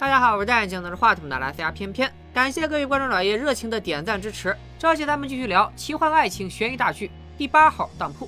大家好，我是戴眼镜拿着话筒的拉斯加偏偏，感谢各位观众老爷热情的点赞支持。这期咱们继续聊奇幻爱情悬疑大剧第八号当铺。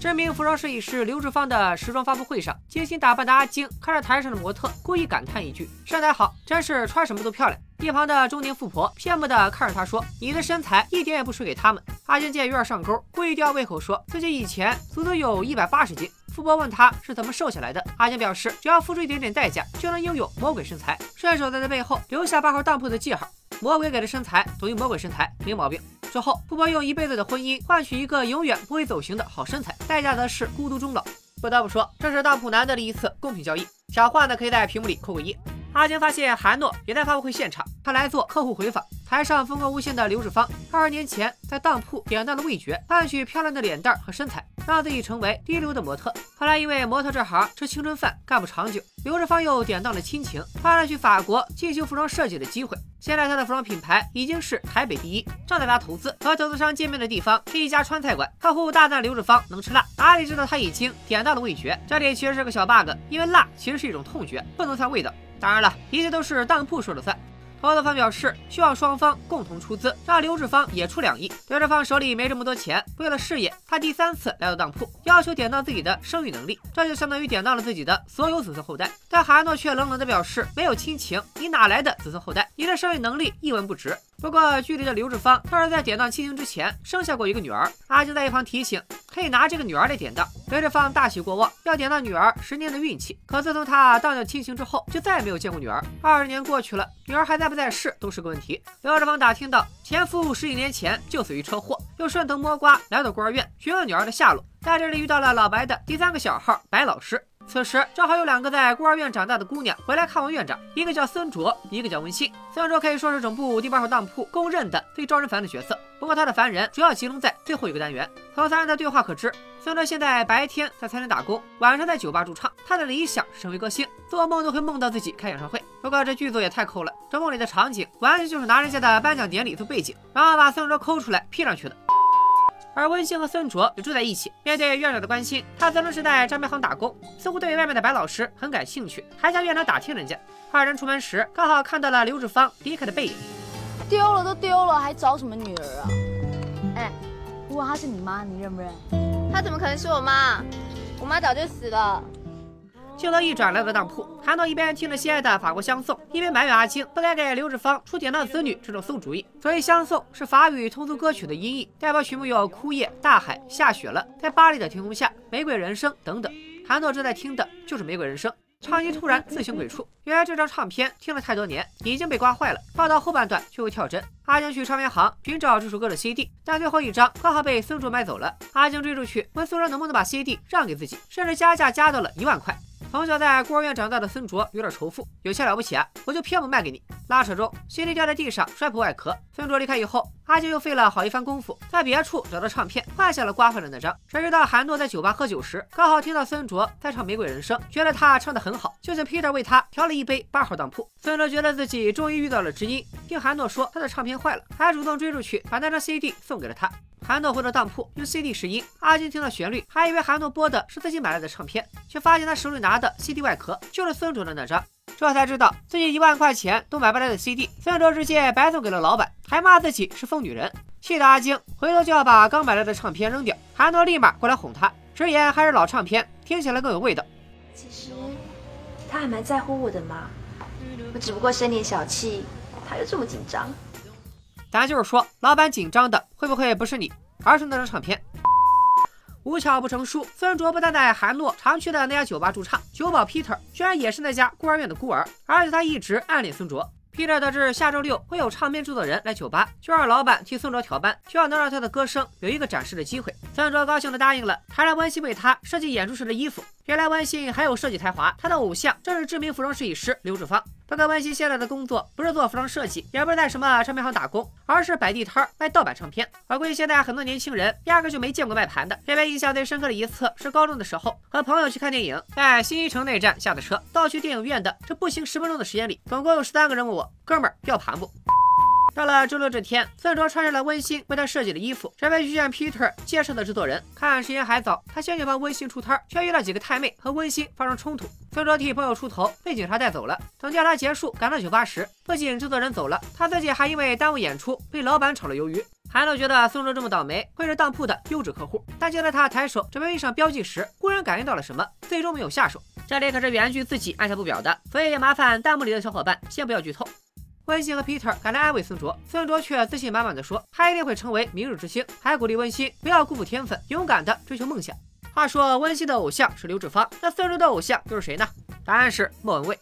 知名服装设计师刘志芳的时装发布会上，精心打扮的阿晶看着台上的模特，故意感叹一句：“身材好，真是穿什么都漂亮。”一旁的中年富婆羡慕的看着他说：“你的身材一点也不输给他们。”阿晶见有点上钩，故意吊胃口说自己以前足足有一百八十斤。富婆问他是怎么瘦下来的，阿江表示只要付出一点点代价，就能拥有魔鬼身材，顺手在他背后留下八号当铺的记号。魔鬼给的身材等于魔鬼身材，没毛病。最后，富婆用一辈子的婚姻换取一个永远不会走形的好身材，代价则是孤独终老。不得不说，这是当铺难得的一次公平交易。想换的可以在屏幕里扣个一。阿晶发现韩诺也在发布会现场，他来做客户回访。台上风光无限的刘志芳，二十年前在当铺典当了味觉，换取漂亮的脸蛋和身材，让自己成为一流的模特。后来因为模特这行吃青春饭，干不长久，刘志芳又典当了亲情，换了去法国进修服装设计的机会。现在他的服装品牌已经是台北第一，正在拉投资。和投资商见面的地方是一家川菜馆，客户大赞刘志芳能吃辣，哪里知道他已经典当了味觉。这里其实是个小 bug，因为辣其实是一种痛觉，不能算味道。当然了，一切都是当铺说了算。投资方表示希望双方共同出资，让刘志芳也出两亿。刘志芳手里没这么多钱，为了事业，他第三次来到当铺，要求典当自己的生育能力，这就相当于典当了自己的所有子孙后代。但韩诺却冷冷地表示没有亲情，你哪来的子孙后代？你的生育能力一文不值。不过，距离的刘志芳倒是在典当亲情之前生下过一个女儿。阿晶在一旁提醒，可以拿这个女儿来典当。刘志芳大喜过望，要典当女儿十年的运气。可自从他当掉亲情之后，就再也没有见过女儿。二十年过去了，女儿还在不在世都是个问题。刘志芳打听到前夫十几年前就死于车祸，又顺藤摸瓜来到孤儿院询问女儿的下落，在这里遇到了老白的第三个小号白老师。此时正好有两个在孤儿院长大的姑娘回来看望院长，一个叫孙卓，一个叫温馨。孙卓可以说是整部第八号当铺公认的最招人烦的角色，不过他的烦人主要集中在最后一个单元。从三人的对话可知，孙卓现在白天在餐厅打工，晚上在酒吧驻唱。他的理想是成为歌星，做梦都会梦到自己开演唱会。不过这剧组也太抠了，这梦里的场景完全就是拿人家的颁奖典礼做背景，然后把孙卓抠出来 P 上去的。而温馨和孙卓也住在一起。面对院长的关心，他曾经是在张梅行打工，似乎对外面的白老师很感兴趣，还向院长打听人家。二人出门时，刚好看到了刘志芳离开的背影。丢了都丢了，还找什么女儿啊？哎，如果她是你妈，你认不认？她怎么可能是我妈？我妈早就死了。镜头一转，来到当铺，韩诺一边听着心爱的法国香颂，一边埋怨阿青不该给刘志芳出典当子女这种馊主意。所谓香颂是法语通俗歌曲的音译，代表曲目有《枯叶》《大海》《下雪了》《在巴黎的天空下》《玫瑰人生》等等。韩诺正在听的就是《玫瑰人生》，唱机突然自行鬼畜，原来这张唱片听了太多年，已经被刮坏了，放到后半段就会跳帧。阿晶去唱片行寻找这首歌的 CD，但最后一张刚好被孙卓买走了。阿晶追出去问孙卓能不能把 CD 让给自己，甚至加价加到了一万块。从小在孤儿院长大的孙卓有点仇富，有钱了不起啊？我就偏不卖给你。拉扯中，CD 掉在地上，摔破外壳。孙卓离开以后，阿晶又费了好一番功夫，在别处找到唱片，换下了刮坏的那张。谁知道韩诺在酒吧喝酒时，刚好听到孙卓在唱《玫瑰人生》，觉得他唱得很好，就请 Peter 为他调了一杯八号当铺。孙卓觉得自己终于遇到了知音，听韩诺说他的唱片坏了，还主动追出去把那张 CD 送给了他。韩诺回到当铺用 CD 试音，阿金听到旋律，还以为韩诺播的是自己买来的唱片，却发现他手里拿的 CD 外壳就是孙卓的那张，这才知道自己一万块钱都买不来的 CD，孙卓直接白送给了老板，还骂自己是疯女人，气得阿金回头就要把刚买来的唱片扔掉。韩诺立马过来哄他，直言还是老唱片听起来更有味道。其实他还蛮在乎我的嘛，我只不过生点小气，他又这么紧张。咱就是说，老板紧张的会不会不是你，而是那张唱片？无巧不成书，孙卓不但在韩诺常去的那家酒吧驻唱，酒保 Peter 居然也是那家孤儿院的孤儿，而且他一直暗恋孙卓。Peter 得知下周六会有唱片制作人来酒吧，就让老板替孙卓调班，希望能让他的歌声有一个展示的机会。孙卓高兴地答应了，还让温馨为他设计演出时的衣服。原来温馨还有设计才华，他的偶像正是知名服装设计师刘志芳。不过温馨现在的工作不是做服装设计，也不是在什么唱片行打工，而是摆地摊卖盗版唱片。我估计现在很多年轻人压根就没见过卖盘的。这边印象最深刻的一次是高中的时候，和朋友去看电影，在新一城内站下的车，到去电影院的这步行十分钟的时间里，总共有十三个人问我：“哥们儿要盘不？”到了周六这天，孙卓穿上了温馨为他设计的衣服，准备去见 Peter 介绍的制作人。看时间还早，他先去帮温馨出摊，却遇到几个太妹和温馨发生冲突。孙卓替朋友出头，被警察带走了。等调查结束，赶到酒吧时，不仅制作人走了，他自己还因为耽误演出被老板炒了鱿鱼。韩诺觉得孙卓这么倒霉，会是当铺的优质客户，但就在他抬手准备印上标记时，忽然感应到了什么，最终没有下手。这里可是原剧自己按下不表的，所以也麻烦弹幕里的小伙伴先不要剧透。温馨和 Peter 赶来安慰孙卓，孙卓却自信满满的说他一定会成为明日之星，还鼓励温馨不要辜负天分，勇敢的追求梦想。话说温馨的偶像是刘志芳，那孙卓的偶像又是谁呢？答案是莫文蔚。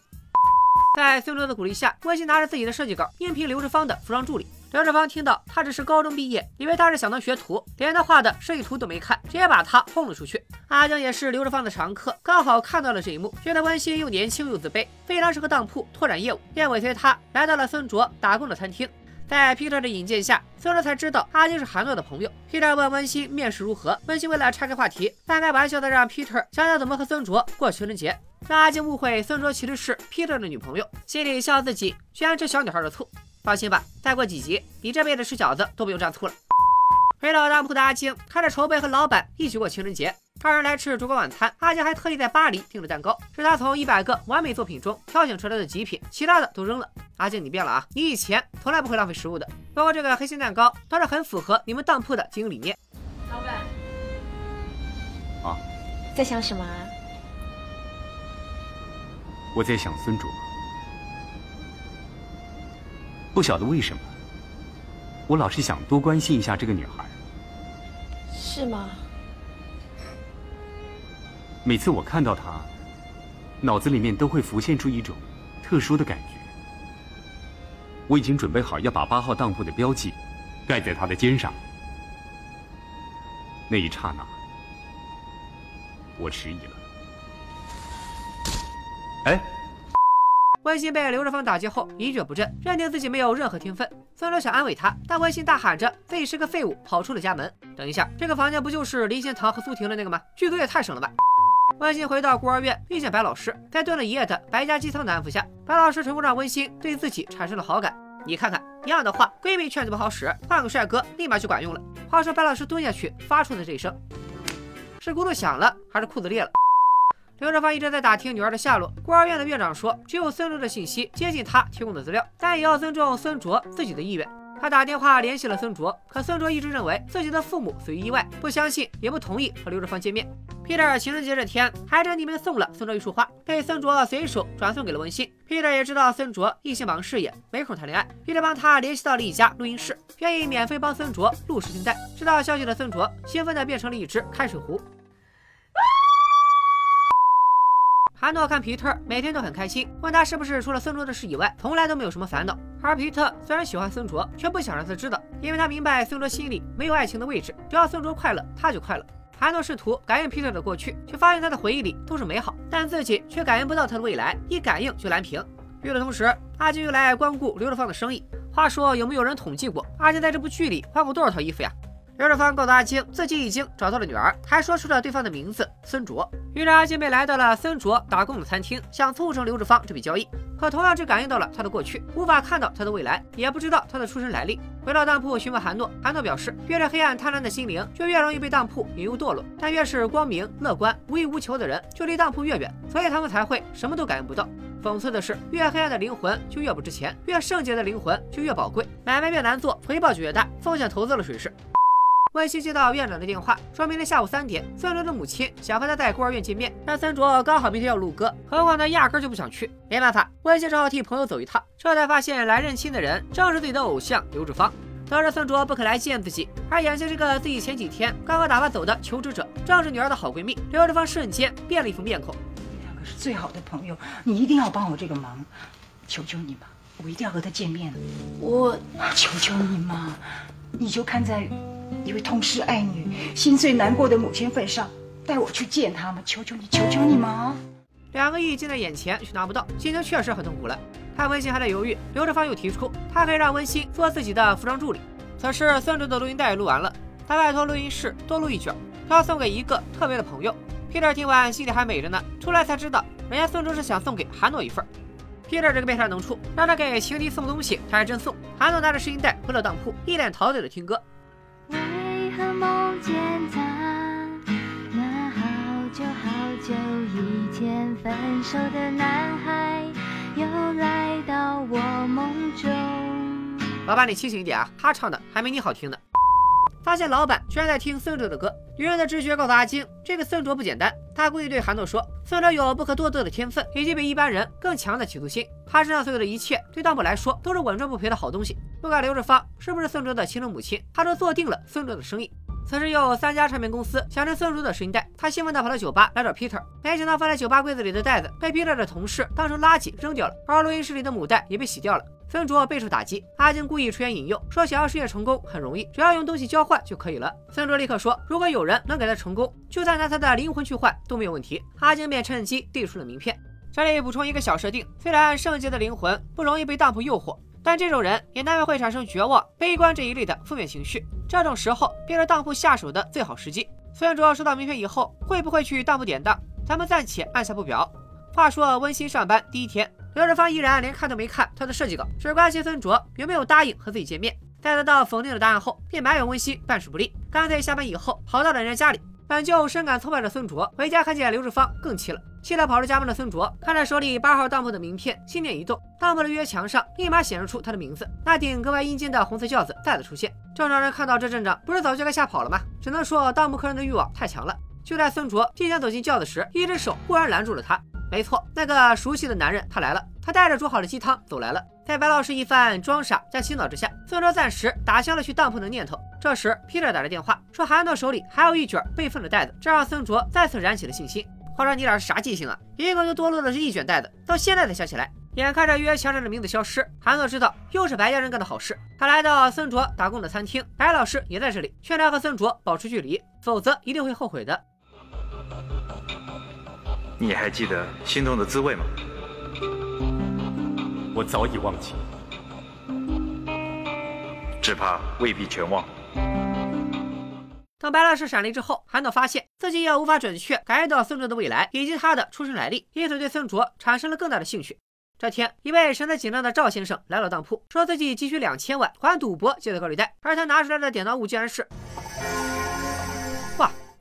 在孙卓的鼓励下，温馨拿着自己的设计稿应聘刘志芳的服装助理。刘志芳听到他只是高中毕业，以为他是想当学徒，连他画的设计图都没看，直接把他轰了出去。阿江也是刘志芳的常客，刚好看到了这一幕，觉得温馨又年轻又自卑，非常适合当铺拓展业务，便尾随他来到了孙卓打工的餐厅。在 Peter 的引荐下，孙卓才知道阿金是韩诺的朋友。Peter 问温馨面试如何，温馨为了岔开话题，半开玩笑的让 Peter 想想怎么和孙卓过情人节，让阿金误会孙卓其实是 Peter 的女朋友，心里笑自己居然吃小女孩的醋。放心吧，再过几集，你这辈子吃饺子都不用蘸醋了。回到当铺的阿青开着筹备和老板一起过情人节，二人来吃烛光晚餐，阿青还特意在巴黎订了蛋糕，是他从一百个完美作品中挑选出来的极品，其他的都扔了。阿静，你变了啊，你以前从来不会浪费食物的，包括这个黑心蛋糕，倒是很符合你们当铺的经营理念。老板，啊，在想什么啊？我在想孙卓。不晓得为什么，我老是想多关心一下这个女孩。是吗？每次我看到她，脑子里面都会浮现出一种特殊的感觉。我已经准备好要把八号当铺的标记盖在她的肩上。那一刹那，我迟疑了。哎。温馨被刘志芳打击后一蹶不振，认定自己没有任何天分。孙卓想安慰他，但温馨大喊着自己是个废物，跑出了家门。等一下，这个房间不就是林心堂和苏婷的那个吗？剧组也太省了吧！温馨回到孤儿院，遇见白老师，在炖了一夜的白家鸡汤的安抚下，白老师成功让温馨对自己产生了好感。你看看，一样的话，闺蜜劝就不好使，换个帅哥立马就管用了。话说白老师蹲下去发出的这一声，是咕噜响了，还是裤子裂了？刘志芳一直在打听女儿的下落。孤儿院的院长说，只有孙卓的信息接近他提供的资料，但也要尊重孙卓自己的意愿。他打电话联系了孙卓，可孙卓一直认为自己的父母死于意外，不相信也不同意和刘志芳见面。Peter 情人节这天还真匿名送了孙卓一束花，被孙卓随手转送给了温馨。Peter 也知道孙卓一心忙事业，没空谈恋爱，Peter 帮他联系到了一家录音室，愿意免费帮孙卓录试听带。知道消息的孙卓兴奋的变成了一只开水壶。韩诺看皮特每天都很开心，问他是不是除了孙卓的事以外，从来都没有什么烦恼。而皮特虽然喜欢孙卓，却不想让他知道，因为他明白孙卓心里没有爱情的位置，只要孙卓快乐，他就快乐。韩诺试图感应皮特的过去，却发现他的回忆里都是美好，但自己却感应不到他的未来，一感应就蓝屏。与此同时，阿金又来光顾刘德芳的生意。话说，有没有人统计过阿金在这部剧里换过多少套衣服呀？刘志芳告诉阿青，自己已经找到了女儿，还说出了对方的名字孙卓。于是阿青便来到了孙卓打工的餐厅，想促成刘志芳这笔交易。可同样只感应到了他的过去，无法看到他的未来，也不知道他的出身来历。回到当铺询问韩诺，韩诺表示，越是黑暗贪婪的心灵，就越容易被当铺引诱堕落；但越是光明乐观、无欲无求的人，就离当铺越远，所以他们才会什么都感应不到。讽刺的是，越黑暗的灵魂就越不值钱，越圣洁的灵魂就越宝贵。买卖越难做，回报就越大，风险投资了水是。温馨接到院长的电话，说明天下午三点，孙卓的母亲想和他在孤儿院见面，但孙卓刚好明天要录歌，何况他压根就不想去。没办法，温馨只好替朋友走一趟。这才发现来认亲的人正是自己的偶像刘志芳。得知孙卓不肯来见自己，而眼前这个自己前几天刚刚打发走的求职者，正是女儿的好闺蜜。刘志芳瞬间变了一副面孔。你两个是最好的朋友，你一定要帮我这个忙，求求你吧，我一定要和他见面。我求求你嘛，你就看在。一位痛失爱女、心碎难过的母亲份上，带我去见他们，求求你，求求你嘛！两个亿近在眼前却拿不到，心情确实很痛苦了。看温馨还在犹豫，刘志芳又提出，他可以让温馨做自己的服装助理。此时孙哲的录音带录完了，他拜托录音室多录一卷，他要送给一个特别的朋友。Peter 听完心里还美着呢，出来才知道，人家孙哲是想送给韩诺一份。Peter 这个变态能处，让他给情敌送东西，他还真送。韩诺拿着试音带回了当铺，一脸陶醉的听歌。为何梦见他？那好久好久以前分手的男孩，又来到我梦中。老板，你清醒一点啊！他唱的还没你好听呢。发现老板居然在听孙卓的歌，女人的直觉告诉阿金，这个孙卓不简单。他故意对韩诺说，孙卓有不可多得的天分，以及比一般人更强的企图心。他身上所有的一切，对当铺来说都是稳赚不赔的好东西。不管刘志芳是不是孙卓的亲生母亲，他都做定了孙卓的生意。此时有三家唱片公司想着孙卓的声音带，他兴奋地跑到酒吧来找 Peter，没想到放在酒吧柜子里的袋子被 Peter 的同事当成垃圾扔掉了，而录音室里的母带也被洗掉了。孙卓备受打击，阿金故意出言引诱，说想要事业成功很容易，只要用东西交换就可以了。孙卓立刻说，如果有人能给他成功，就算拿他的灵魂去换都没有问题。阿金便趁机递出了名片。这里补充一个小设定：虽然圣洁的灵魂不容易被当铺诱惑，但这种人也难免会产生绝望、悲观这一类的负面情绪。这种时候便是当铺下手的最好时机。孙卓收到名片以后，会不会去当铺典当？咱们暂且按下不表。话说温馨上班第一天。刘志芳依然连看都没看他的设计稿，只关心孙卓有没有答应和自己见面。在得到否定的答案后，便埋怨温馨办事不力，干脆下班以后跑到了人家家里。本就深感挫败的孙卓回家看见刘志芳，更气了。气得跑出家门的孙卓看着手里八号当铺的名片，心念一动，当铺的预约墙上立马显示出他的名字。那顶格外阴间的红色轿子再次出现。正常人看到这阵仗，不是早就该吓跑了吗？只能说当铺客人的欲望太强了。就在孙卓即将走进轿子时，一只手忽然拦住了他。没错，那个熟悉的男人他来了，他带着煮好的鸡汤走来了。在白老师一番装傻加洗脑之下，孙卓暂时打消了去当铺的念头。这时，Peter 打来电话，说韩诺手里还有一卷备份的袋子，这让孙卓再次燃起了信心。话说你俩是啥记性啊？一共就多落了这一卷袋子，到现在才想起来。眼看着约墙上的名字消失，韩诺知道又是白家人干的好事。他来到孙卓打工的餐厅，白老师也在这里，劝他和孙卓保持距离，否则一定会后悔的。你还记得心痛的滋味吗？我早已忘记，只怕未必全忘。当白老师闪离之后，韩导发现自己也无法准确感应到孙卓的未来以及他的出生来历，因此对孙卓产生了更大的兴趣。这天，一位神色紧张的赵先生来到当铺，说自己急需两千万还赌博借的高利贷，而他拿出来的典当物竟然是……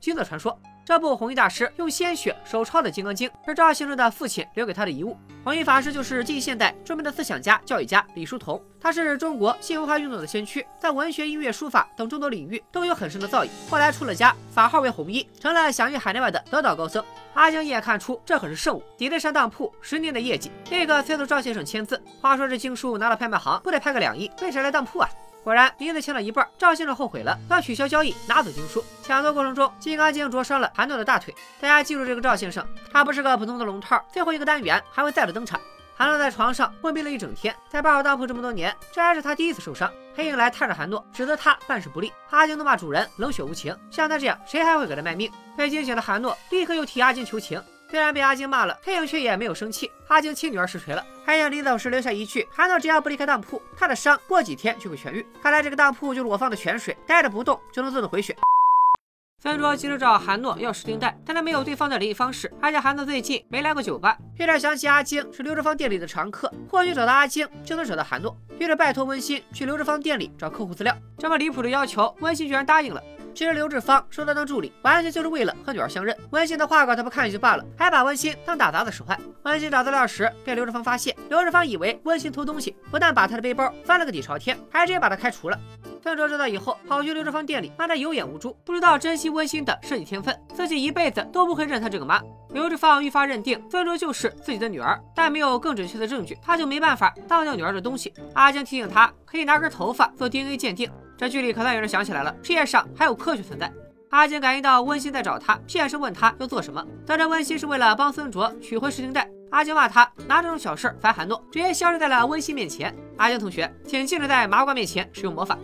哇，金色传说。这部弘一大师用鲜血手抄的《金刚经》是赵先生的父亲留给他的遗物。弘一法师就是近现代著名的思想家、教育家李叔同，他是中国新文化运动的先驱，在文学、音乐、书法等众多领域都有很深的造诣。后来出了家，法号为弘一，成了享誉海内外的得道高僧。阿江一眼看出这可是圣物，抵得上当铺十年的业绩，立刻催促赵先生签字。话说这经书拿到拍卖行不得拍个两亿，为啥来当铺啊？果然，名字签了一半，赵先生后悔了，要取消交易，拿走经书。抢夺过程中，金刚经灼伤了韩诺的大腿。大家记住这个赵先生，他不是个普通的龙套。最后一个单元还会再度登场。韩诺在床上昏迷了一整天，在八号当铺这么多年，这还是他第一次受伤。黑影来探着韩诺，指责他办事不力。阿金怒骂主人冷血无情，像他这样，谁还会给他卖命？被惊醒的韩诺立刻又替阿金求情。虽然被阿晶骂了，黑影却也没有生气。阿晶亲女儿实锤了，还向临走时留下一句：“韩诺只要不离开当铺，他的伤过几天就会痊愈。”看来这个当铺就是我放的泉水，待着不动就能自动回血。孙卓急着找韩诺要试听带，但他没有对方的联系方式，而且韩诺最近没来过酒吧。于是想起阿晶是刘志芳店里的常客，或许找到阿晶就能找到韩诺。于是拜托温馨去刘志芳店里找客户资料。这么离谱的要求，温馨居然答应了。其实刘志芳收他当助理，完全就是为了和女儿相认。温馨的画稿他不看也就罢了，还把温馨当打杂的使唤。温馨找资料时被刘志芳发现，刘志芳以为温馨偷东西，不但把他的背包翻了个底朝天，还直接把他开除了。孙卓知道以后，跑去刘志芳店里骂他有眼无珠，不知道珍惜温馨的设计天分，自己一辈子都不会认他这个妈。刘志芳愈发认定孙卓就是自己的女儿，但没有更准确的证据，他就没办法当掉女儿的东西。阿江提醒他，可以拿根头发做 DNA 鉴定。这剧里可算有人想起来了，世界上还有科学存在。阿金感应到温馨在找他，现身问他要做什么。得知温馨是为了帮孙卓取回试听带，阿金骂他拿这种小事烦韩诺，直接消失在了温馨面前。阿金同学，请禁止在麻瓜面前使用魔法。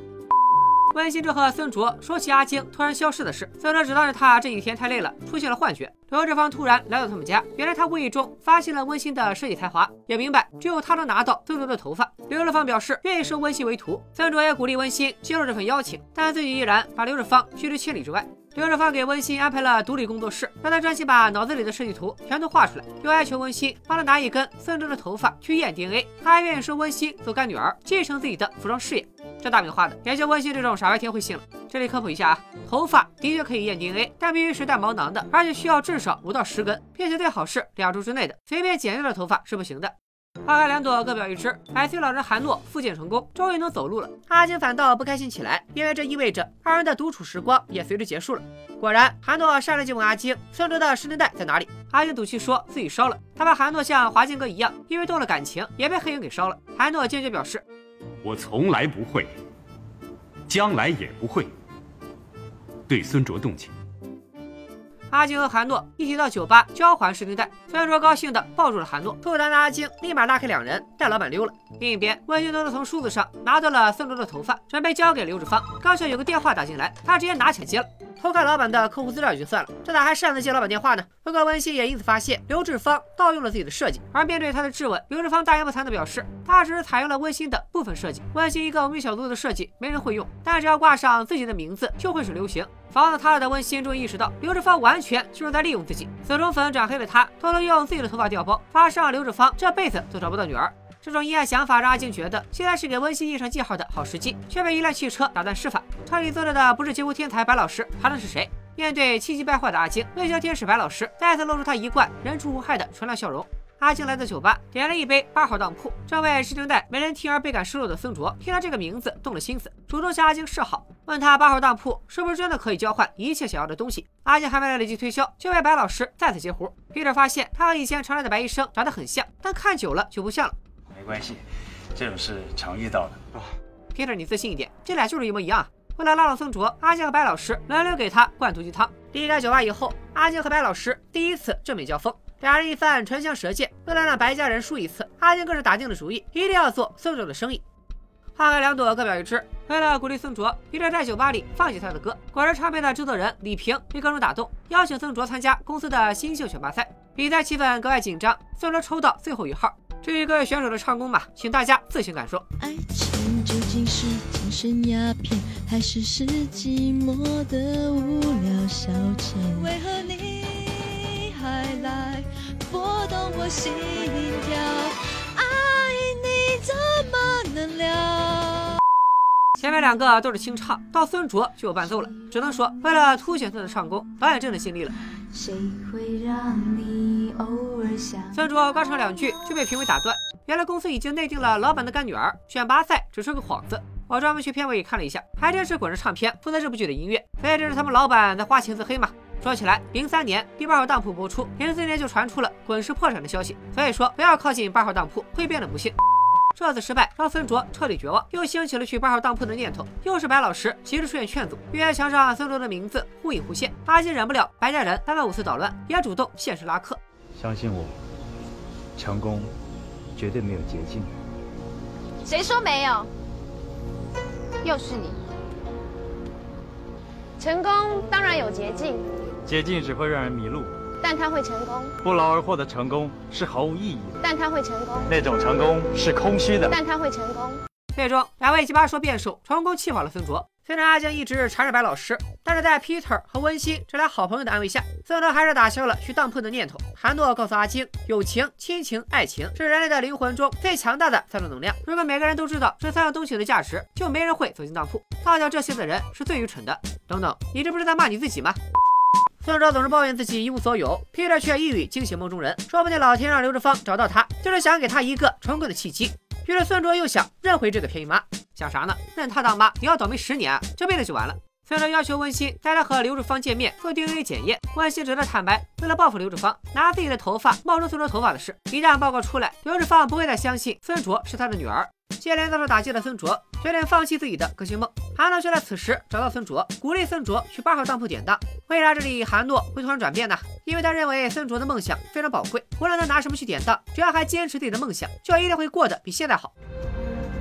温馨正和孙卓说起阿晶突然消失的事，孙卓只当是他这几天太累了，出现了幻觉。刘志芳突然来到他们家，原来他无意中发现了温馨的设计才华，也明白只有他能拿到孙卓的头发。刘志芳表示愿意收温馨为徒，孙卓也鼓励温馨接受这份邀请，但自己依然把刘志芳拒之千里之外。刘志芳给温馨安排了独立工作室，让他专心把脑子里的设计图全都画出来，又哀求温馨帮他拿一根孙哲的头发去验 DNA，他还愿意收温馨做干女儿，继承自己的服装事业。这大饼画的，也就温馨这种傻白甜会信了。这里科普一下啊，头发的确可以验 DNA，但必须是带毛囊的，而且需要至少五到十根，并且最好是两周之内的，随便剪掉的头发是不行的。花开两朵，各表一枝。百岁老人韩诺复健成功，终于能走路了。阿金反倒不开心起来，因为这意味着二人的独处时光也随之结束了。果然，韩诺上来就问阿金：“孙哲的十年代在哪里？”阿金赌气说自己烧了。他怕韩诺像华健哥一样，因为动了感情，也被黑影给烧了。韩诺坚决表示：“我从来不会，将来也不会对孙卓动情。”阿金和韩诺一起到酒吧交还试镜带，孙卓高兴地抱住了韩诺，吐痰的阿金立马拉开两人，带老板溜了。另一边，温俊东从梳子上拿到了孙卓的头发，准备交给刘志芳。刚巧有个电话打进来，他直接拿起来接了。偷看老板的客户资料也就算了，这咋还擅自接老板电话呢？不过温馨也因此发现刘志芳盗用了自己的设计，而面对他的质问，刘志芳大言不惭地表示，他只是采用了温馨的部分设计。温馨一个无名小卒的设计没人会用，但只要挂上自己的名字就会是流行。房子塌了的温馨终于意识到，刘志芳完全就是在利用自己。死忠粉转黑了他，偷偷用自己的头发掉包，发誓让刘志芳这辈子都找不到女儿。这种阴暗想法让阿静觉得现在是给温馨印上记号的好时机，却被一辆汽车打断施法。车里坐着的不是街舞天才白老师，还能是谁？面对气急败坏的阿静，微笑天使白老师再次露出他一贯人畜无害的纯良笑容。阿静来到酒吧，点了一杯八号当铺。这位试听带没人听而倍感失落的孙卓，听到这个名字动了心思，主动向阿静示好，问他八号当铺是不是真的可以交换一切想要的东西。阿静还没来得及推销，就被白老师再次截胡。Peter 发现他和以前常来的白医生长得很像，但看久了就不像了。没关系，这种事常遇到的。Peter，你自信一点，这俩就是一模一样。为了拉拢宋卓，阿静和白老师轮流给他灌毒鸡汤。离开酒吧以后，阿静和白老师第一次正面交锋。俩人一番唇枪舌剑，为了让白家人输一次，阿静更是打定了主意，一定要做宋卓的生意。花开两朵，各表一枝。为了鼓励宋卓，皮特在酒吧里放起他的歌。果然，唱片的制作人李平被各种打动，邀请宋卓参加公司的新秀选拔赛。比赛气氛格外紧张，宋卓抽到最后一号。至于各位选手的唱功嘛，请大家自行感受。爱情究竟是精神鸦片，还是是寂寞的无聊消遣？为何你还来拨动我心跳？爱你怎么能了？前面两个都是清唱，到孙卓就有伴奏了。只能说，为了凸显他的唱功，导演真的尽力了。谁会让你？孙卓刚唱两句就被评委打断，原来公司已经内定了老板的干女儿，选拔赛只是个幌子。我专门去片尾看了一下，还真是滚着唱片负责这部剧的音乐，所以这是他们老板在花钱自黑嘛？说起来，零三年第八号当铺播出，零四年就传出了滚石破产的消息，所以说不要靠近八号当铺，会变得不幸。这次失败让孙卓彻底绝望，又兴起了去八号当铺的念头。又是白老师及时出现劝阻，月牙墙上孙卓的名字忽隐忽现。阿金忍不了白家人三番五次捣乱，也主动现身拉客。相信我，成功绝对没有捷径。谁说没有？又是你。成功当然有捷径，捷径只会让人迷路，但它会成功；不劳而获的成功是毫无意义的，但它会成功；那种成功是空虚的。但它会成功。最终，两位奇葩说辩手成功气跑了孙卓。虽然阿江一直缠着白老师，但是在 Peter 和温馨这俩好朋友的安慰下，孙卓还是打消了去当铺的念头。韩诺告诉阿金，友情、亲情、爱情是人类的灵魂中最强大的三种能量。如果每个人都知道这三样东西的价值，就没人会走进当铺。放掉这些的人是最愚蠢的。等等，你这不是在骂你自己吗？孙卓总是抱怨自己一无所有，Peter 却一语惊醒梦中人，说不定老天让刘志芳找到他，就是想给他一个重归的契机。于是孙卓又想认回这个便宜妈，想啥呢？认她当妈，你要倒霉十年啊，这辈子就完了。孙卓要求温馨带他和刘志芳见面做 DNA 检验，温馨只得坦白，为了报复刘志芳，拿自己的头发冒充孙卓头发的事。一旦报告出来，刘志芳不会再相信孙卓是他的女儿。接连遭受打击的孙卓决定放弃自己的歌星梦。韩诺却在此时找到孙卓，鼓励孙卓去八号当铺典当。为啥这里韩诺会突然转变呢？因为他认为孙卓的梦想非常宝贵，无论他拿什么去典当，只要还坚持自己的梦想，就一定会过得比现在好。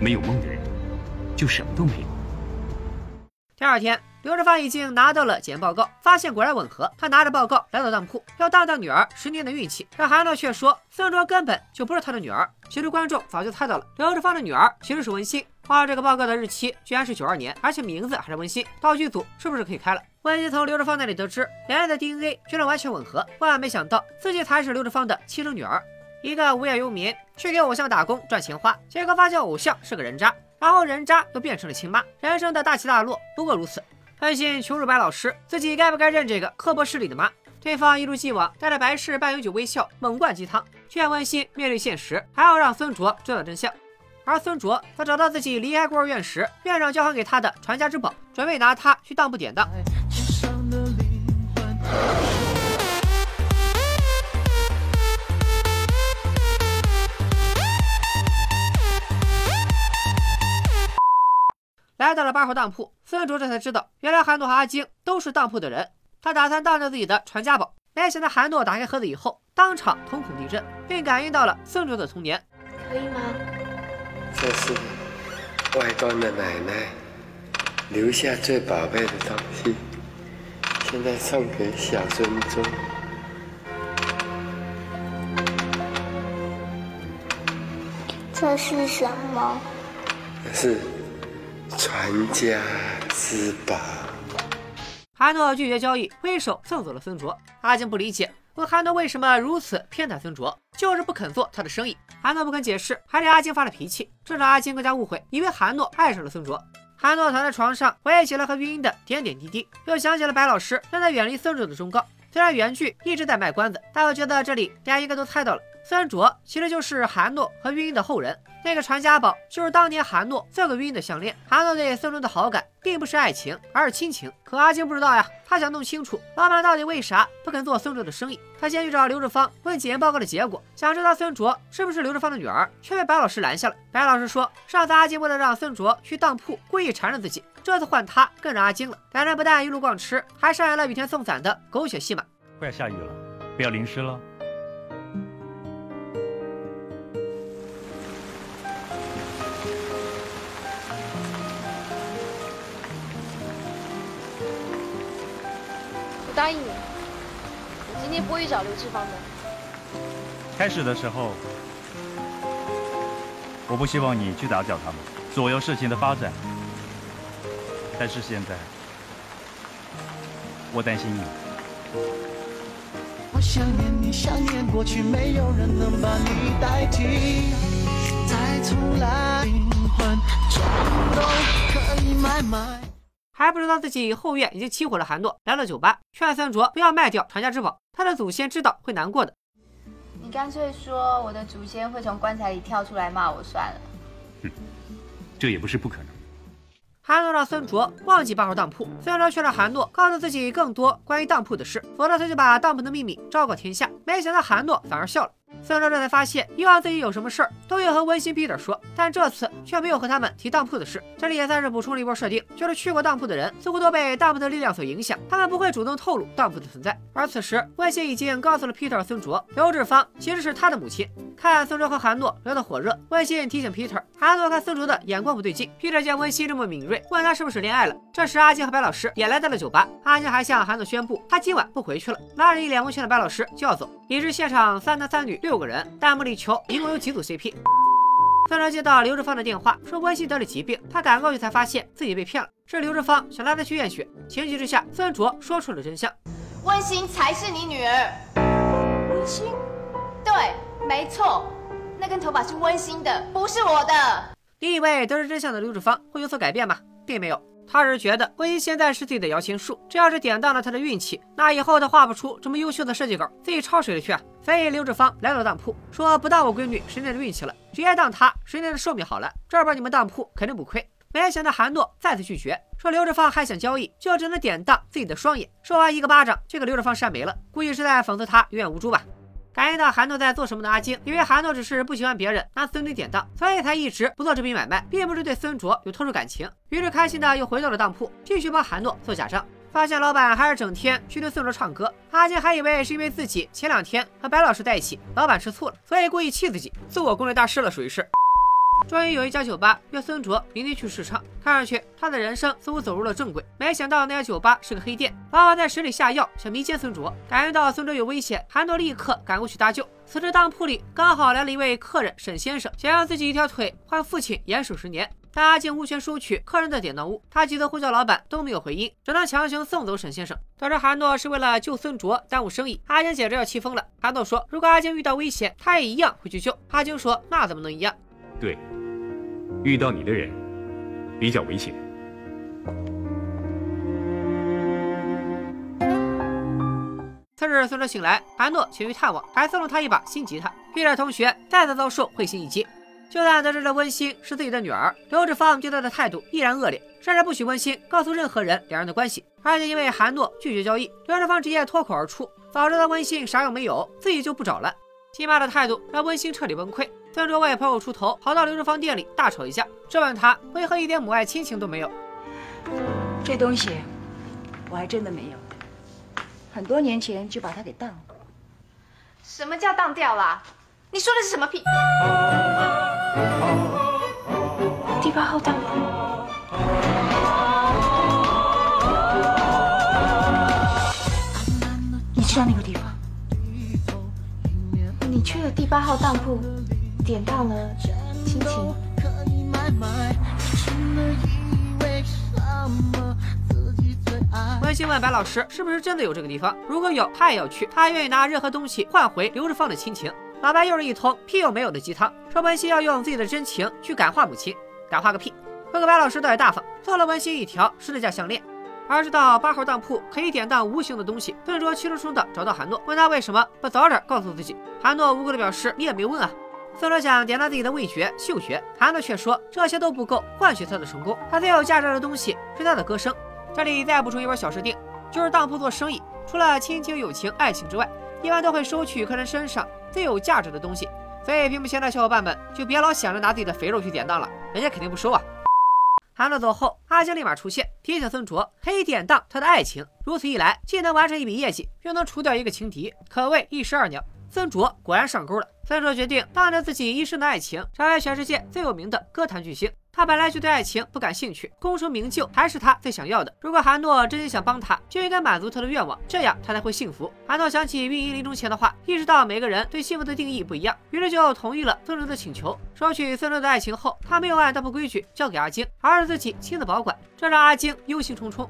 没有梦的人，就什么都没有。第二天，刘志芳已经拿到了检验报告，发现果然吻合。他拿着报告来到当铺，要当当女儿十年的运气。但韩诺却说孙卓根本就不是他的女儿。其实观众早就猜到了，刘志芳的女儿其实是文心。画这个报告的日期居然是九二年，而且名字还是温馨，道具组是不是可以开了？温馨从刘志芳那里得知，两人的 DNA 居然完全吻合，万万没想到自己才是刘志芳的亲生女儿。一个无业游民去给偶像打工赚钱花，结果发现偶像是个人渣，然后人渣又变成了亲妈，人生的大起大落不过如此。担心穷如白老师，自己该不该认这个刻薄势力的妈？对方一如既往带着白氏半永久微笑，猛灌鸡汤，劝温馨面对现实，还要让孙卓知道真相。而孙卓在找到自己离开孤儿院时，院长交还给他的传家之宝，准备拿它去当铺典当。来到了八号当铺，孙卓这才知道，原来韩诺和阿晶都是当铺的人。他打算当着自己的传家宝，没想到韩诺打开盒子以后，当场瞳孔地震，并感应到了孙卓的童年。可以吗？这是外端的奶奶留下最宝贝的东西，现在送给小孙中。这是什么？这是传家之宝。韩诺拒绝交易，挥手送走了孙卓。阿晶不理解，问韩诺为什么如此偏袒孙卓，就是不肯做他的生意。韩诺不肯解释，还对阿晶发了脾气，这让阿晶更加误会，以为韩诺爱上了孙卓。韩诺躺在床上，回忆起了和玉英的点点滴滴，又想起了白老师让他远离孙卓的忠告。虽然原剧一直在卖关子，但我觉得这里大家应该都猜到了。孙卓其实就是韩诺和玉英的后人，那个传家宝就是当年韩诺送给玉英的项链。韩诺对孙卓的好感并不是爱情，而是亲情。可阿晶不知道呀，他想弄清楚老板到底为啥不肯做孙卓的生意。他先去找刘志芳问检验报告的结果，想知道孙卓是不是刘志芳的女儿，却被白老师拦下了。白老师说，上次阿晶为了让孙卓去当铺，故意缠着自己，这次换他更让阿晶了。两人不但一路逛吃，还上演了雨天送伞的狗血戏码。快要下雨了，不要淋湿了。答应你，我今天不会去找刘志芳的。开始的时候，我不希望你去打搅他们，左右事情的发展。但是现在，我担心你。我想念你，想念过去，没有人能把你代替。再重来，灵魂冲动可以买卖。还不知道自己后院已经起火了。韩诺来到酒吧，劝孙卓不要卖掉传家之宝，他的祖先知道会难过的。你干脆说我的祖先会从棺材里跳出来骂我算了。哼，这也不是不可能。韩诺让孙卓忘记八号当铺，孙卓却让韩诺告诉自己更多关于当铺的事，否则他就把当铺的秘密昭告天下。没想到韩诺反而笑了。孙卓这才发现，以往自己有什么事儿都有和温馨 Peter 说，但这次却没有和他们提当铺的事。这里也算是补充了一波设定，就是去过当铺的人似乎都被当铺的力量所影响，他们不会主动透露当铺的存在。而此时，温馨已经告诉了 Peter 孙卓，刘志芳其实是他的母亲。看孙卓和韩诺聊得火热，温馨提醒 Peter，韩诺看孙卓的眼光不对劲。Peter 见温馨这么敏锐，问他是不是恋爱了。这时，阿金和白老师也来到了酒吧，阿金还向韩诺宣布，他今晚不回去了，拉着一脸蒙圈的白老师就要走，以致现场三男三女六个人，弹幕里求一共有几组 CP。孙卓接到刘志芳的电话，说温馨得了疾病，他赶过去才发现自己被骗了，是刘志芳想拉他去验血。情急之下，孙卓说出了真相：温馨才是你女儿。温馨？对，没错，那根头发是温馨的，不是我的。你以为得知真相的刘志芳会有所改变吗？并没有，他只是觉得温馨现在是自己的摇钱树，这要是典当了他的运气，那以后他画不出这么优秀的设计稿，自己抄谁的去啊？所以刘志芳来到当铺，说不当我闺女十年的运气了，直接当她十年的寿命好了，这边你们当铺肯定不亏。没想到韩诺再次拒绝，说刘志芳还想交易，就只能典当自己的双眼。说完一个巴掌就给刘志芳扇没了，估计是在讽刺他有眼无珠吧。感应到韩诺在做什么的阿晶，以为韩诺只是不喜欢别人拿孙女典当，所以才一直不做这笔买卖，并不是对孙卓有特殊感情。于是开心的又回到了当铺，继续帮韩诺做假账。发现老板还是整天去对孙卓唱歌，阿金还以为是因为自己前两天和白老师在一起，老板吃醋了，所以故意气自己，自我攻略大师了，属于是。终于有一家酒吧约孙卓明天去试唱，看上去他的人生似乎走入了正轨。没想到那家酒吧是个黑店，老板在水里下药想迷奸孙卓，感觉到孙卓有危险，韩诺立刻赶过去搭救。此时当铺里刚好来了一位客人沈先生，想让自己一条腿换父亲严守十年，但阿静无权收取客人的典当物，他几次呼叫老板都没有回应，只能强行送走沈先生。得知韩诺是为了救孙卓耽误生意，阿静简直要气疯了。韩诺说，如果阿静遇到危险，他也一样会去救。阿静说，那怎么能一样？对。遇到你的人比较危险。次日，孙哲醒来，韩诺前去探望，还送了他一把新吉他。毕业同学再次遭受会心一击。就算得知了温馨是自己的女儿，刘志芳对他的态度依然恶劣，甚至不许温馨告诉任何人两人的关系。而且因为韩诺拒绝交易，刘志芳直接脱口而出：“早知道温馨啥用没有，自己就不找了。”亲妈的态度让温馨彻底崩溃。孙卓为朋友出头，跑到刘志芳店里大吵一架，质问他为何一点母爱亲情都没有。这东西我还真的没有，很多年前就把它给当了。什么叫当掉了？你说的是什么屁？第八号当铺。你知道那个地方？你去了第八号当铺。点到了亲情。温馨问白老师：“是不是真的有这个地方？如果有，他也要去。他愿意拿任何东西换回刘志放的亲情。”老白又是一通屁用没有的鸡汤，说温馨要用自己的真情去感化母亲，感化个屁！不过白老师倒也大方，送了温馨一条十字架项链。而知道八号当铺可以典当无形的东西，孙卓气冲冲的找到韩诺，问他为什么不早点告诉自己。韩诺无辜的表示：“你也没问啊。”孙卓想点亮自己的味觉、嗅觉，韩诺却说这些都不够换取他的成功。他最有价值的东西是他的歌声。这里再补充一本小设定，就是当铺做生意，除了亲情、友情、爱情之外，一般都会收取客人身上最有价值的东西。所以屏幕前的小伙伴们就别老想着拿自己的肥肉去典当了，人家肯定不收啊。韩诺走后，阿晶立马出现，提醒孙卓可以典当他的爱情。如此一来，既能完成一笔业绩，又能除掉一个情敌，可谓一石二鸟。孙卓果然上钩了。孙卓决定当着自己一生的爱情，成为全世界最有名的歌坛巨星。他本来就对爱情不感兴趣，功成名就还是他最想要的。如果韩诺真心想帮他，就应该满足他的愿望，这样他才会幸福。韩诺想起运营临终前的话，意识到每个人对幸福的定义不一样，于是就同意了孙卓的请求。收取孙卓的爱情后，他没有按当铺规矩交给阿晶，而是自己亲自保管，这让阿晶忧心忡忡。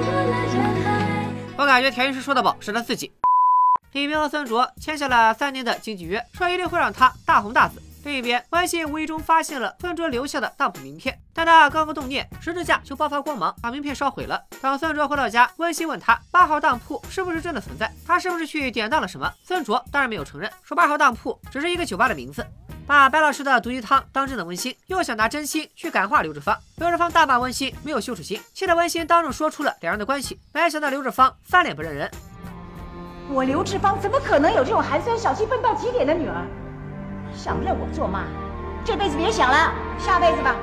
感觉田云师说的宝是他自己。李明和孙卓签下了三年的经纪约，说一定会让他大红大紫。另一边，温馨无意中发现了孙卓留下的当铺名片，但他刚刚动念，十字架就爆发光芒，把名片烧毁了。等孙卓回到家，温馨问他八号当铺是不是真的存在，他是不是去典当了什么？孙卓当然没有承认，说八号当铺只是一个酒吧的名字。把白老师的毒鸡汤当真的温馨，又想拿真心去感化刘志芳。刘志芳大骂温馨没有羞耻心，气得温馨当众说出了两人的关系。没想到刘志芳翻脸不认人，我刘志芳怎么可能有这种寒酸小气、笨到极点的女儿？想认我做妈，这辈子别想了，下辈子吧。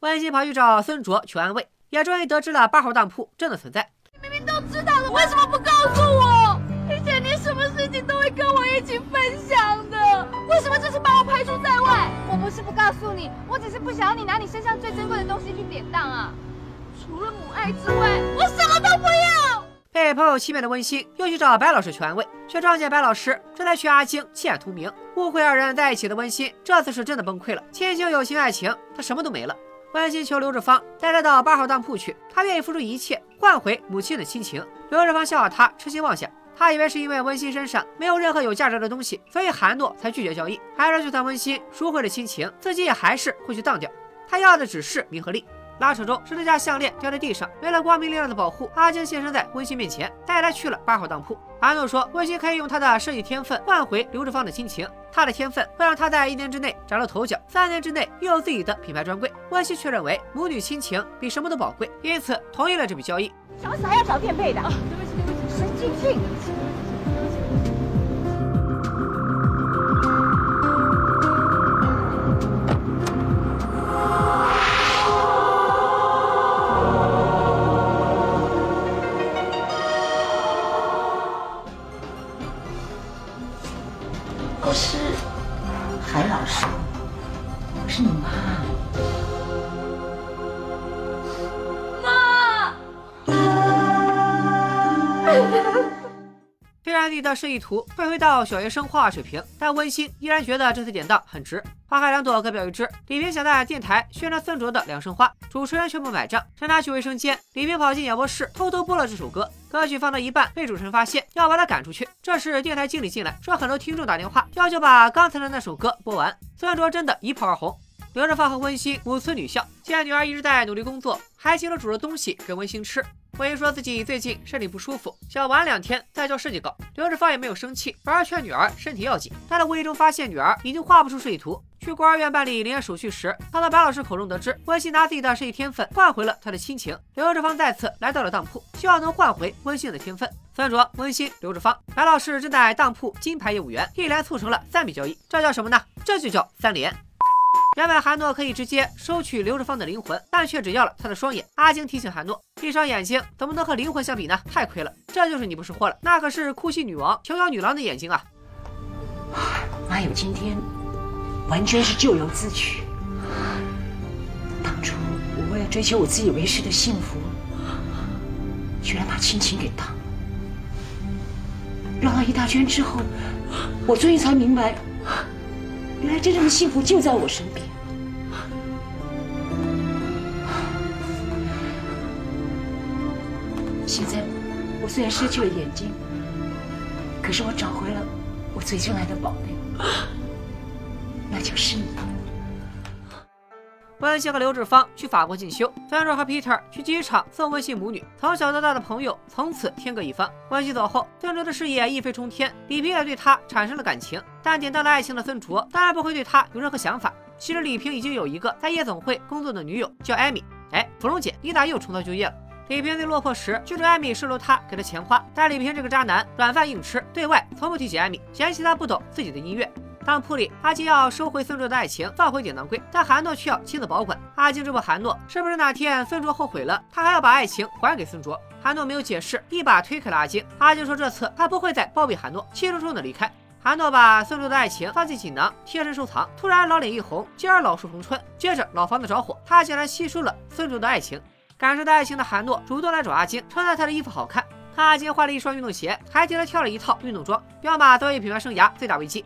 温馨跑去找孙卓求安慰，也终于得知了八号当铺真的存在。你明明都知道了，为什么不告诉我？都会跟我一起分享的，为什么这次把我排除在外？我不是不告诉你，我只是不想要你拿你身上最珍贵的东西去典当啊。除了母爱之外，我什么都不要。被朋友欺骗的温馨又去找白老师求安慰，却撞见白老师正在劝阿晶弃暗投明。误会二人在一起的温馨，这次是真的崩溃了。亲情、友情、爱情，他什么都没了。温馨求刘志芳带他到八号当铺去，他愿意付出一切换回母亲的亲情。刘志芳笑话他痴心妄想，他以为是因为温馨身上没有任何有价值的东西，所以韩诺才拒绝交易，还说就算温馨赎回了亲情，自己也还是会去当掉。他要的只是名和利。拉扯中，十字架项链掉在地上。为了光明亮亮的保护，阿晶现身在温馨面前，带他去了八号当铺。韩诺说，温馨可以用他的设计天分换回刘志芳的亲情，他的天分会让他在一年之内崭露头角，三年之内拥有自己的品牌专柜。温馨却认为母女亲情比什么都宝贵，因此同意了这笔交易。找死还要找垫背的，不起意图会回到小学生画画水平，但温馨依然觉得这次典当很值。花开两朵，各表一枝。李萍想在电台宣传孙卓的《两生花》，主持人却不买账。让他去卫生间，李萍跑进演播室，偷偷播了这首歌。歌曲放到一半，被主持人发现，要把他赶出去。这时电台经理进来，说很多听众打电话，要求把刚才的那首歌播完。孙卓真的一炮而红。刘志芳和温馨母慈女孝，见女儿一直在努力工作，还请了煮的东西给温馨吃。温馨说自己最近身体不舒服，想晚两天再交设计稿。刘志芳也没有生气，反而劝女儿身体要紧。他在无意中发现女儿已经画不出设计图，去孤儿院办理领养手续时，他从白老师口中得知，温馨拿自己的设计天分换回了他的亲情。刘志芳再次来到了当铺，希望能换回温馨的天分。孙卓、温馨、刘志芳，白老师正在当铺金牌业务员，一连促成了三笔交易，这叫什么呢？这就叫三连。原本韩诺可以直接收取刘志芳的灵魂，但却只要了他的双眼。阿晶提醒韩诺，一双眼睛怎么能和灵魂相比呢？太亏了，这就是你不识货了。那可是哭泣女王、琼瑶女郎的眼睛啊！哪有今天，完全是咎由自取。当初我为了追求我自以为是的幸福，居然把亲情给当。绕了一大圈之后，我终于才明白。原来真正的幸福就在我身边。现在我虽然失去了眼睛，可是我找回了我最珍爱的宝贝，那就是你。温馨和刘志芳去法国进修，孙卓和 Peter 去机场送温馨母女。从小到大的朋友，从此天各一方。温馨走后，孙卓的事业一飞冲天，李平也对他产生了感情。但典当了爱情的孙卓，当然不会对他有任何想法。其实李平已经有一个在夜总会工作的女友，叫艾米。哎，芙蓉姐，你咋又重操旧业了？李平最落魄时，就是艾米收留他，给他钱花。但李平这个渣男，软饭硬吃，对外从不提起艾米，嫌弃他不懂自己的音乐。当铺里，阿金要收回孙卓的爱情，放回典当柜，但韩诺却要亲自保管。阿金这么韩诺，是不是哪天孙卓后悔了，他还要把爱情还给孙卓？韩诺没有解释，一把推开了阿金。阿金说这次他不会再包庇韩诺，气冲冲的离开。韩诺把孙卓的爱情放进锦囊，贴身收藏。突然老脸一红，继而老树逢春，接着老房子着火，他竟然吸收了孙卓的爱情。感受到爱情的韩诺主动来找阿金，称赞他的衣服好看。看阿金换了一双运动鞋，还替他挑了一套运动装，彪马早已品牌生涯最大危机。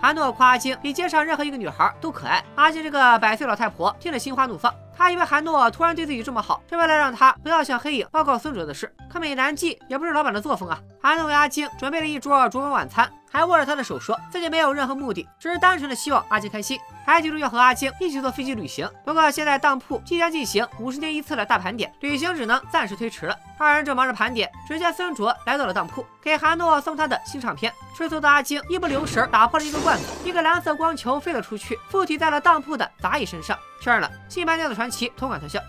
韩诺夸阿晶比街上任何一个女孩都可爱。阿晶这个百岁老太婆听了心花怒放，她以为韩诺突然对自己这么好，是为了让她不要向黑影报告孙哲的事。可美男计也不是老板的作风啊！韩诺为阿晶准备了一桌烛光晚餐，还握着他的手说自己没有任何目的，只是单纯的希望阿晶开心。还提出要和阿晶一起坐飞机旅行。不过现在当铺即将进行五十年一次的大盘点，旅行只能暂时推迟了。二人正忙着盘点，只见孙卓来到了当铺，给韩诺送他的新唱片。吃醋的阿晶一不留神打破了一个罐子，一个蓝色光球飞了出去，附体在了当铺的杂役身上。确认了，新版《电子传奇》同款特效。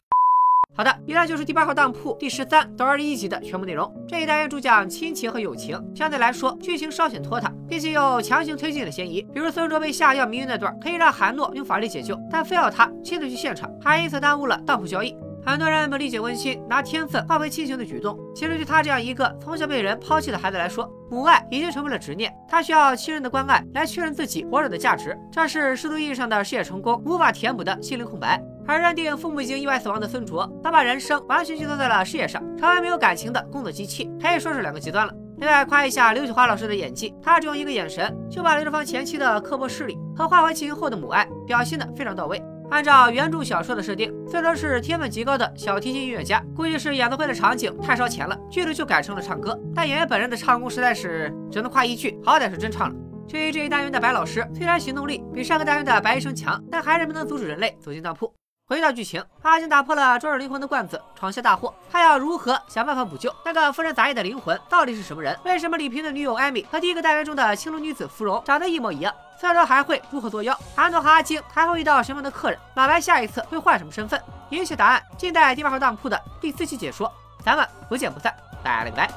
好的，以上就是第八号当铺第十三到二十一集的全部内容。这一单元主讲亲情和友情，相对来说剧情稍显拖沓，并且有强行推进的嫌疑。比如孙卓被下药迷晕那段，可以让韩诺用法力解救，但非要他亲自去现场，还因此耽误了当铺交易。很多人不理解温馨拿天分换回亲情的举动，其实对他这样一个从小被人抛弃的孩子来说，母爱已经成为了执念。他需要亲人的关爱来确认自己活着的价值，这是世俗意义上的事业成功无法填补的心灵空白。而认定父母已经意外死亡的孙卓，他把人生完全寄托在了事业上，成为没有感情的工作机器，可以说是两个极端了。另外夸一下刘雪华老师的演技，他只用一个眼神就把刘志芳前妻的刻薄势力和化为亲情后的母爱表现的非常到位。按照原著小说的设定，孙卓是天分极高的小提琴音乐家，估计是演奏会的场景太烧钱了，剧里就改成了唱歌。但演员本人的唱功实在是只能夸一句，好歹是真唱了。至于这一单元的白老师，虽然行动力比上个单元的白医生强，但还是没能阻止人类走进当铺。回到剧情，阿金打破了装着灵魂的罐子，闯下大祸。他要如何想办法补救那个富人杂役的灵魂？到底是什么人？为什么李平的女友艾米和第一个单元中的青楼女子芙蓉长得一模一样？再说还会如何作妖？韩诺和阿金还会遇到什么样的客人？马白下一次会换什么身份？一切答案尽在第八号当铺的第四期解说。咱们不见不散，拜了个拜。